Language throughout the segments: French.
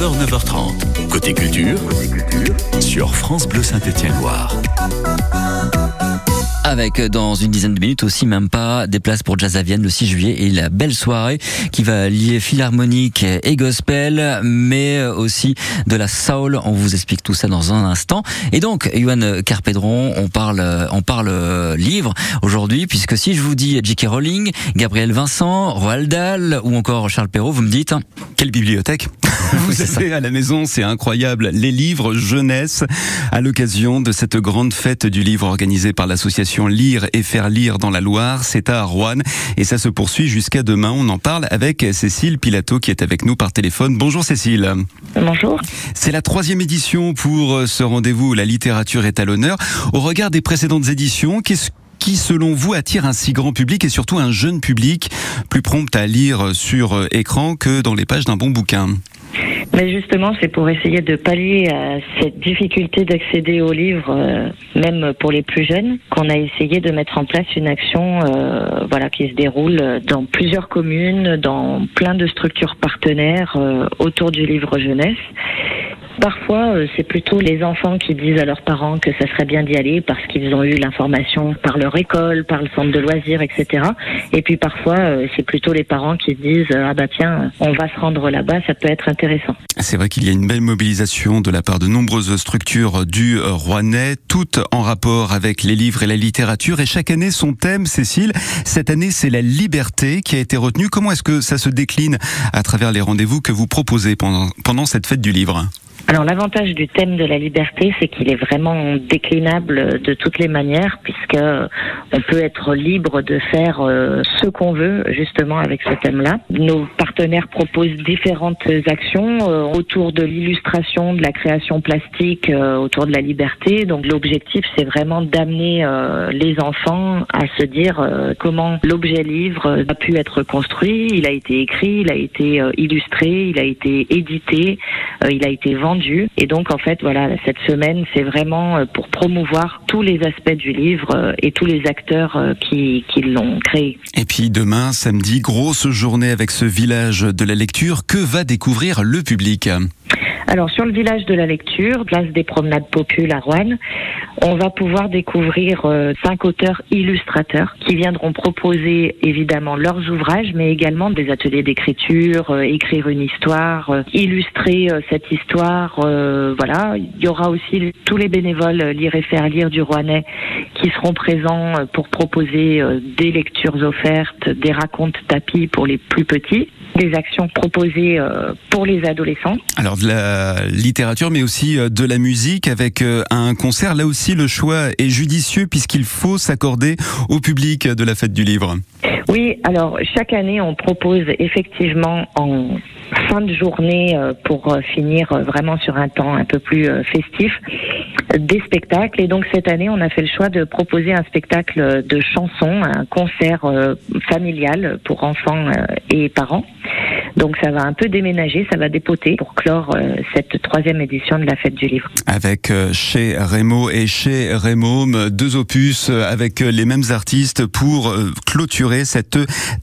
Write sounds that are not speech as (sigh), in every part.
9h, 9h30. Côté culture, sur France Bleu Saint-Étienne-Loire. Avec dans une dizaine de minutes aussi même pas des places pour Jazz à Vienne le 6 juillet et la belle soirée qui va lier philharmonique et gospel mais aussi de la soul. On vous explique tout ça dans un instant. Et donc Yohan Carpedron, on parle on parle livre aujourd'hui puisque si je vous dis J.K. Rowling, Gabriel Vincent, Roald Dahl ou encore Charles Perrault, vous me dites quelle bibliothèque (laughs) Vous êtes à la maison, c'est incroyable. Les livres jeunesse à l'occasion de cette grande fête du livre organisée par l'association Lire et faire lire dans la Loire. C'est à Rouen et ça se poursuit jusqu'à demain. On en parle avec Cécile Pilato qui est avec nous par téléphone. Bonjour Cécile. Bonjour. C'est la troisième édition pour ce rendez-vous où la littérature est à l'honneur. Au regard des précédentes éditions, qu'est-ce qui, selon vous, attire un si grand public et surtout un jeune public plus prompt à lire sur écran que dans les pages d'un bon bouquin? Mais justement, c'est pour essayer de pallier à cette difficulté d'accéder aux livres, euh, même pour les plus jeunes, qu'on a essayé de mettre en place une action, euh, voilà, qui se déroule dans plusieurs communes, dans plein de structures partenaires euh, autour du livre jeunesse. Parfois, euh, c'est plutôt les enfants qui disent à leurs parents que ça serait bien d'y aller parce qu'ils ont eu l'information par leur école, par le centre de loisirs, etc. Et puis parfois, euh, c'est plutôt les parents qui disent ah bah tiens, on va se rendre là-bas, ça peut être intéressant. C'est vrai qu'il y a une belle mobilisation de la part de nombreuses structures du Rouennais, toutes en rapport avec les livres et la littérature. Et chaque année, son thème, Cécile, cette année, c'est la liberté qui a été retenue. Comment est-ce que ça se décline à travers les rendez-vous que vous proposez pendant, pendant cette fête du livre? Alors l'avantage du thème de la liberté, c'est qu'il est vraiment déclinable de toutes les manières, on peut être libre de faire euh, ce qu'on veut justement avec ce thème-là. Nos partenaires proposent différentes actions euh, autour de l'illustration, de la création plastique, euh, autour de la liberté. Donc l'objectif, c'est vraiment d'amener les enfants à se dire comment l'objet livre a pu être construit. Il a été écrit, il a été illustré, il a été édité, il a été vendu et donc, en fait, voilà, cette semaine, c'est vraiment pour promouvoir tous les aspects du livre et tous les acteurs euh, qui l'ont créé. Et puis demain, samedi, grosse journée avec ce village de la lecture. Que va découvrir le public? Alors sur le village de la lecture, place des promenades populaires à Rouen, on va pouvoir découvrir euh, cinq auteurs illustrateurs qui viendront proposer évidemment leurs ouvrages, mais également des ateliers d'écriture, euh, écrire une histoire, euh, illustrer cette histoire. voilà, il y aura aussi tous les bénévoles lire et faire lire du Rouennais qui seront présents pour proposer des lectures offertes, des racontes tapis pour les plus petits des actions proposées pour les adolescents. Alors de la littérature, mais aussi de la musique avec un concert là aussi le choix est judicieux puisqu'il faut s'accorder au public de la fête du livre. Oui, alors chaque année on propose effectivement en fin de journée euh, pour euh, finir euh, vraiment sur un temps un peu plus festif des spectacles et donc cette année on a fait le choix de proposer un spectacle de chansons, un concert familial pour enfants et parents. Donc ça va un peu déménager, ça va dépoter pour clore cette troisième édition de la fête du livre. Avec chez Rémo et chez Rémo, deux opus avec les mêmes artistes pour clôturer cette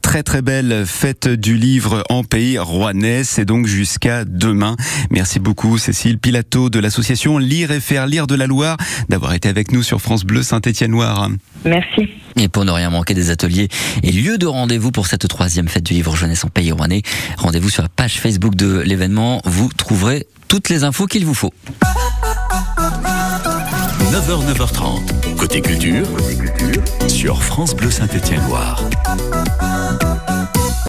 très très belle fête du livre en pays rouennais. C'est donc jusqu'à demain. Merci beaucoup Cécile Pilato de l'association Lire et faire lire de la Loire d'avoir été avec nous sur France Bleu Saint-Étienne-Loire. Merci. Et pour ne rien manquer des ateliers et lieux de rendez-vous pour cette troisième fête du livre jeunesse en pays rouennais, rendez-vous sur la page Facebook de l'événement. Vous trouverez toutes les infos qu'il vous faut. 9h, 9h30. Côté culture, sur France Bleu Saint-Étienne-Loire.